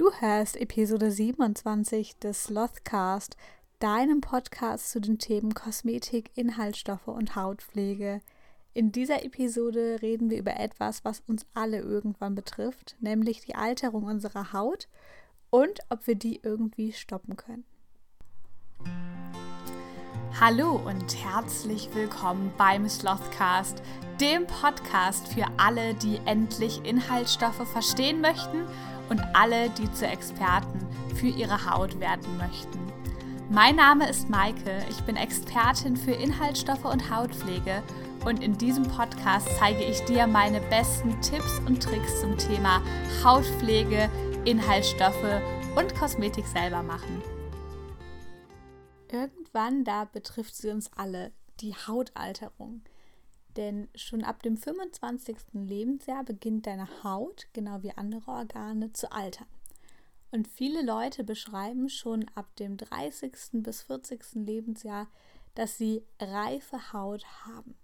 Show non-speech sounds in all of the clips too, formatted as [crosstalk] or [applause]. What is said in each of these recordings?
Du hörst Episode 27 des Slothcast, deinem Podcast zu den Themen Kosmetik, Inhaltsstoffe und Hautpflege. In dieser Episode reden wir über etwas, was uns alle irgendwann betrifft, nämlich die Alterung unserer Haut und ob wir die irgendwie stoppen können. Hallo und herzlich willkommen beim Slothcast, dem Podcast für alle, die endlich Inhaltsstoffe verstehen möchten und alle, die zu Experten für ihre Haut werden möchten. Mein Name ist Maike, ich bin Expertin für Inhaltsstoffe und Hautpflege und in diesem Podcast zeige ich dir meine besten Tipps und Tricks zum Thema Hautpflege, Inhaltsstoffe und Kosmetik selber machen. Irgendwann da betrifft sie uns alle, die Hautalterung. Denn schon ab dem 25. Lebensjahr beginnt deine Haut, genau wie andere Organe, zu altern. Und viele Leute beschreiben schon ab dem 30. bis 40. Lebensjahr, dass sie reife Haut haben.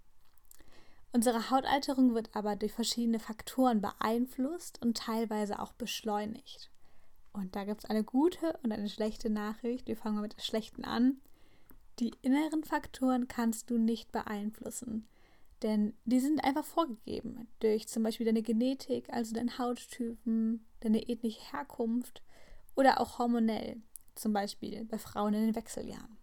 Unsere Hautalterung wird aber durch verschiedene Faktoren beeinflusst und teilweise auch beschleunigt. Und da gibt es eine gute und eine schlechte Nachricht. Wir fangen mit der schlechten an. Die inneren Faktoren kannst du nicht beeinflussen. Denn die sind einfach vorgegeben durch zum Beispiel deine Genetik, also deinen Hauttypen, deine ethnische Herkunft oder auch hormonell, zum Beispiel bei Frauen in den Wechseljahren.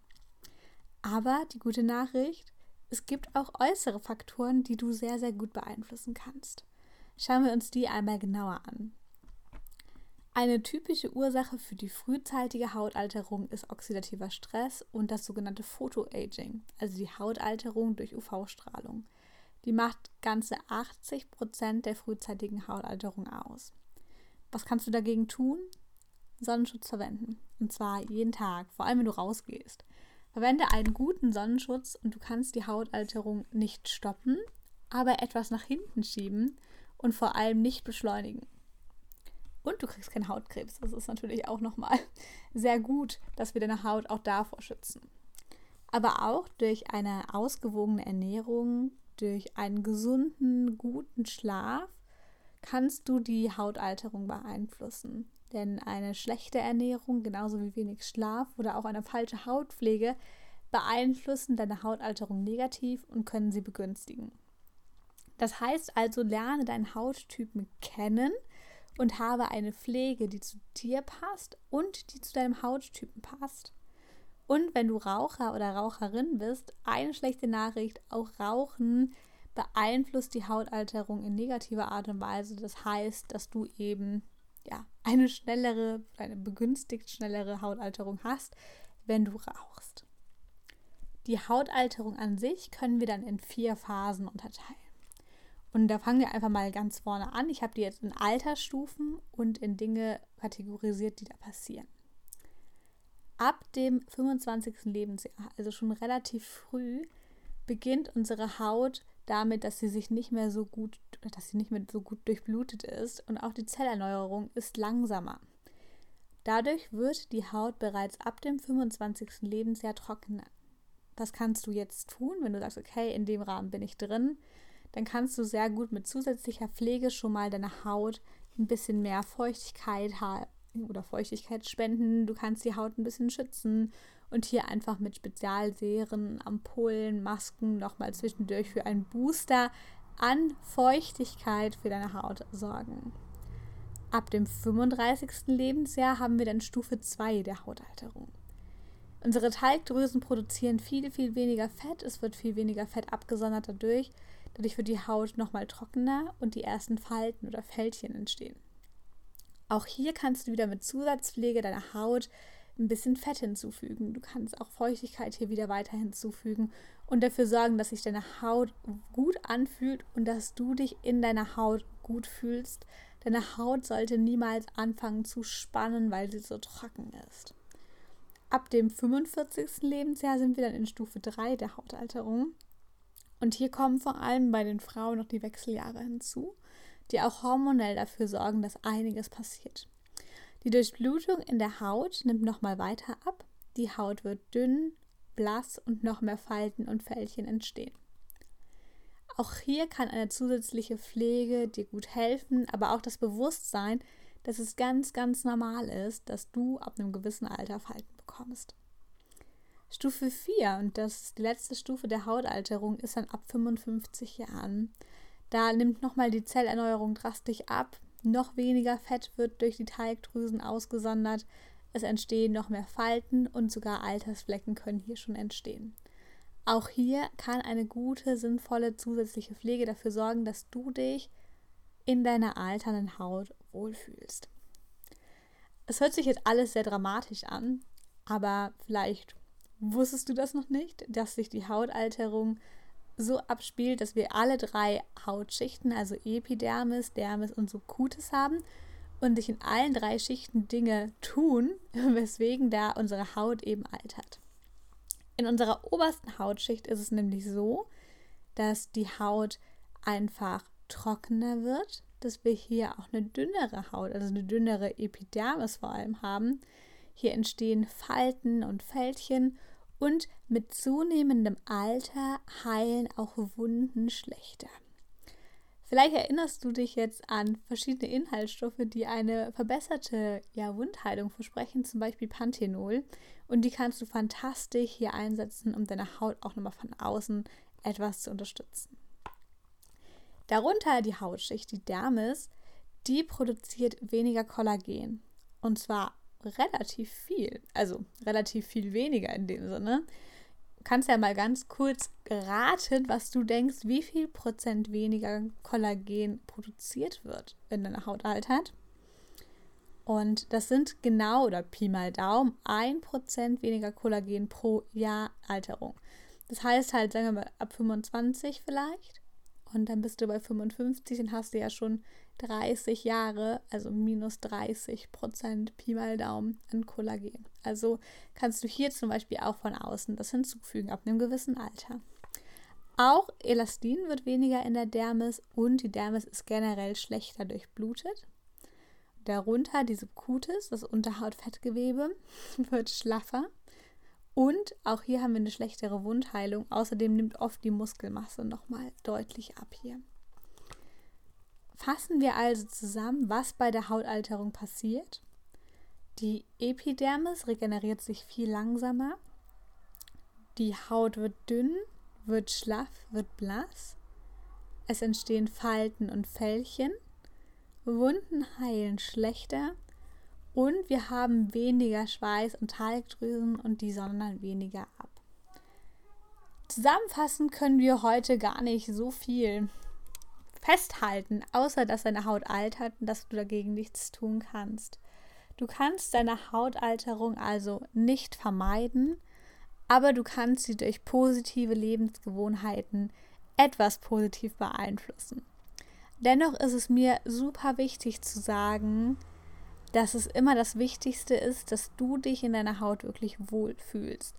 Aber die gute Nachricht, es gibt auch äußere Faktoren, die du sehr, sehr gut beeinflussen kannst. Schauen wir uns die einmal genauer an. Eine typische Ursache für die frühzeitige Hautalterung ist oxidativer Stress und das sogenannte Photoaging, also die Hautalterung durch UV-Strahlung. Die macht ganze 80 Prozent der frühzeitigen Hautalterung aus. Was kannst du dagegen tun? Sonnenschutz verwenden. Und zwar jeden Tag, vor allem wenn du rausgehst. Verwende einen guten Sonnenschutz und du kannst die Hautalterung nicht stoppen, aber etwas nach hinten schieben und vor allem nicht beschleunigen. Und du kriegst keinen Hautkrebs. Das ist natürlich auch nochmal [laughs] sehr gut, dass wir deine Haut auch davor schützen. Aber auch durch eine ausgewogene Ernährung, durch einen gesunden, guten Schlaf kannst du die Hautalterung beeinflussen. Denn eine schlechte Ernährung, genauso wie wenig Schlaf oder auch eine falsche Hautpflege beeinflussen deine Hautalterung negativ und können sie begünstigen. Das heißt also, lerne deinen Hauttypen kennen und habe eine Pflege, die zu dir passt und die zu deinem Hauttypen passt. Und wenn du Raucher oder Raucherin bist, eine schlechte Nachricht, auch Rauchen beeinflusst die Hautalterung in negativer Art und Weise. Das heißt, dass du eben ja, eine schnellere, eine begünstigt schnellere Hautalterung hast, wenn du rauchst. Die Hautalterung an sich können wir dann in vier Phasen unterteilen. Und da fangen wir einfach mal ganz vorne an. Ich habe die jetzt in Altersstufen und in Dinge kategorisiert, die da passieren ab dem 25. Lebensjahr, also schon relativ früh, beginnt unsere Haut damit, dass sie sich nicht mehr so gut, dass sie nicht mehr so gut durchblutet ist und auch die Zellerneuerung ist langsamer. Dadurch wird die Haut bereits ab dem 25. Lebensjahr trockener. Was kannst du jetzt tun, wenn du sagst, okay, in dem Rahmen bin ich drin? Dann kannst du sehr gut mit zusätzlicher Pflege schon mal deine Haut ein bisschen mehr Feuchtigkeit oder Feuchtigkeit spenden. Du kannst die Haut ein bisschen schützen und hier einfach mit Spezialserien, Ampullen, Masken nochmal zwischendurch für einen Booster an Feuchtigkeit für deine Haut sorgen. Ab dem 35. Lebensjahr haben wir dann Stufe 2 der Hautalterung. Unsere Talgdrüsen produzieren viel, viel weniger Fett. Es wird viel weniger Fett abgesondert dadurch. Dadurch wird die Haut nochmal trockener und die ersten Falten oder Fältchen entstehen. Auch hier kannst du wieder mit Zusatzpflege deiner Haut ein bisschen Fett hinzufügen. Du kannst auch Feuchtigkeit hier wieder weiter hinzufügen und dafür sorgen, dass sich deine Haut gut anfühlt und dass du dich in deiner Haut gut fühlst. Deine Haut sollte niemals anfangen zu spannen, weil sie so trocken ist. Ab dem 45. Lebensjahr sind wir dann in Stufe 3 der Hautalterung. Und hier kommen vor allem bei den Frauen noch die Wechseljahre hinzu die auch hormonell dafür sorgen, dass einiges passiert. Die Durchblutung in der Haut nimmt nochmal weiter ab. Die Haut wird dünn, blass und noch mehr Falten und Fältchen entstehen. Auch hier kann eine zusätzliche Pflege dir gut helfen, aber auch das Bewusstsein, dass es ganz, ganz normal ist, dass du ab einem gewissen Alter Falten bekommst. Stufe 4, und das ist die letzte Stufe der Hautalterung, ist dann ab 55 Jahren. Da nimmt nochmal die Zellerneuerung drastisch ab, noch weniger Fett wird durch die Teigdrüsen ausgesondert, es entstehen noch mehr Falten und sogar Altersflecken können hier schon entstehen. Auch hier kann eine gute, sinnvolle zusätzliche Pflege dafür sorgen, dass du dich in deiner alternden Haut wohlfühlst. Es hört sich jetzt alles sehr dramatisch an, aber vielleicht wusstest du das noch nicht, dass sich die Hautalterung so abspielt, dass wir alle drei Hautschichten, also Epidermis, Dermis und Subcutis haben und sich in allen drei Schichten Dinge tun, [laughs] weswegen da unsere Haut eben altert. In unserer obersten Hautschicht ist es nämlich so, dass die Haut einfach trockener wird, dass wir hier auch eine dünnere Haut, also eine dünnere Epidermis vor allem haben. Hier entstehen Falten und Fältchen und mit zunehmendem Alter heilen auch Wunden schlechter. Vielleicht erinnerst du dich jetzt an verschiedene Inhaltsstoffe, die eine verbesserte ja, Wundheilung versprechen, zum Beispiel Panthenol. Und die kannst du fantastisch hier einsetzen, um deine Haut auch nochmal von außen etwas zu unterstützen. Darunter die Hautschicht, die Dermis, die produziert weniger Kollagen. Und zwar relativ viel. Also relativ viel weniger in dem Sinne. Du kannst ja mal ganz kurz raten, was du denkst, wie viel Prozent weniger Kollagen produziert wird, wenn deine Haut altert. Und das sind genau, oder Pi mal Daumen, 1% weniger Kollagen pro Jahr Alterung. Das heißt halt, sagen wir mal, ab 25 vielleicht. Und dann bist du bei 55 und hast du ja schon 30 Jahre, also minus 30 Prozent Pi mal Daumen an Kollagen. Also kannst du hier zum Beispiel auch von außen das hinzufügen ab einem gewissen Alter. Auch Elastin wird weniger in der Dermis und die Dermis ist generell schlechter durchblutet. Darunter die Subcutis, das Unterhautfettgewebe, [laughs] wird schlaffer. Und auch hier haben wir eine schlechtere Wundheilung. Außerdem nimmt oft die Muskelmasse nochmal deutlich ab hier. Fassen wir also zusammen, was bei der Hautalterung passiert. Die Epidermis regeneriert sich viel langsamer. Die Haut wird dünn, wird schlaff, wird blass. Es entstehen Falten und Fältchen. Wunden heilen schlechter. Und wir haben weniger Schweiß und Talgdrüsen und die sondern weniger ab. Zusammenfassend können wir heute gar nicht so viel festhalten, außer dass deine Haut altert und dass du dagegen nichts tun kannst. Du kannst deine Hautalterung also nicht vermeiden, aber du kannst sie durch positive Lebensgewohnheiten etwas positiv beeinflussen. Dennoch ist es mir super wichtig zu sagen, dass es immer das Wichtigste ist, dass du dich in deiner Haut wirklich wohlfühlst.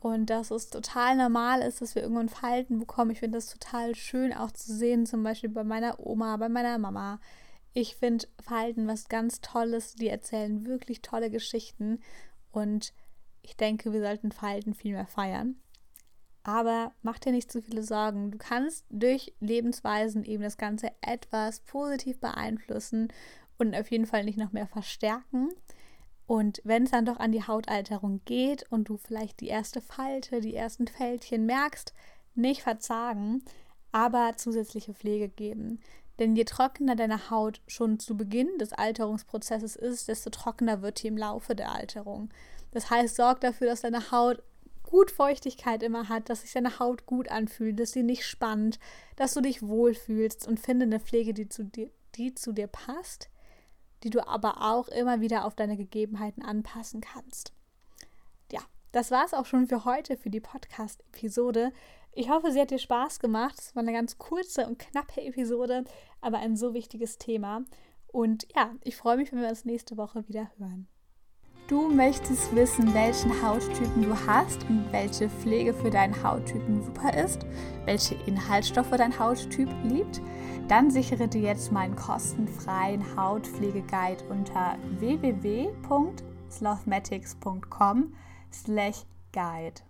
Und dass es total normal ist, dass wir irgendwann Falten bekommen. Ich finde das total schön auch zu sehen, zum Beispiel bei meiner Oma, bei meiner Mama. Ich finde Falten was ganz Tolles. Die erzählen wirklich tolle Geschichten. Und ich denke, wir sollten Falten viel mehr feiern. Aber mach dir nicht zu viele Sorgen. Du kannst durch Lebensweisen eben das Ganze etwas positiv beeinflussen und auf jeden Fall nicht noch mehr verstärken. Und wenn es dann doch an die Hautalterung geht und du vielleicht die erste Falte, die ersten Fältchen merkst, nicht verzagen, aber zusätzliche Pflege geben. Denn je trockener deine Haut schon zu Beginn des Alterungsprozesses ist, desto trockener wird sie im Laufe der Alterung. Das heißt, sorg dafür, dass deine Haut gut Feuchtigkeit immer hat, dass sich deine Haut gut anfühlt, dass sie nicht spannt, dass du dich wohlfühlst und finde eine Pflege, die zu dir, die zu dir passt die du aber auch immer wieder auf deine Gegebenheiten anpassen kannst. Ja, das war es auch schon für heute, für die Podcast-Episode. Ich hoffe, sie hat dir Spaß gemacht. Es war eine ganz kurze und knappe Episode, aber ein so wichtiges Thema. Und ja, ich freue mich, wenn wir uns nächste Woche wieder hören. Du möchtest wissen, welchen Hauttypen du hast und welche Pflege für deinen Hauttypen super ist, welche Inhaltsstoffe dein Hauttyp liebt? Dann sichere dir jetzt meinen kostenfreien Hautpflegeguide unter www.slothmatics.com/guide.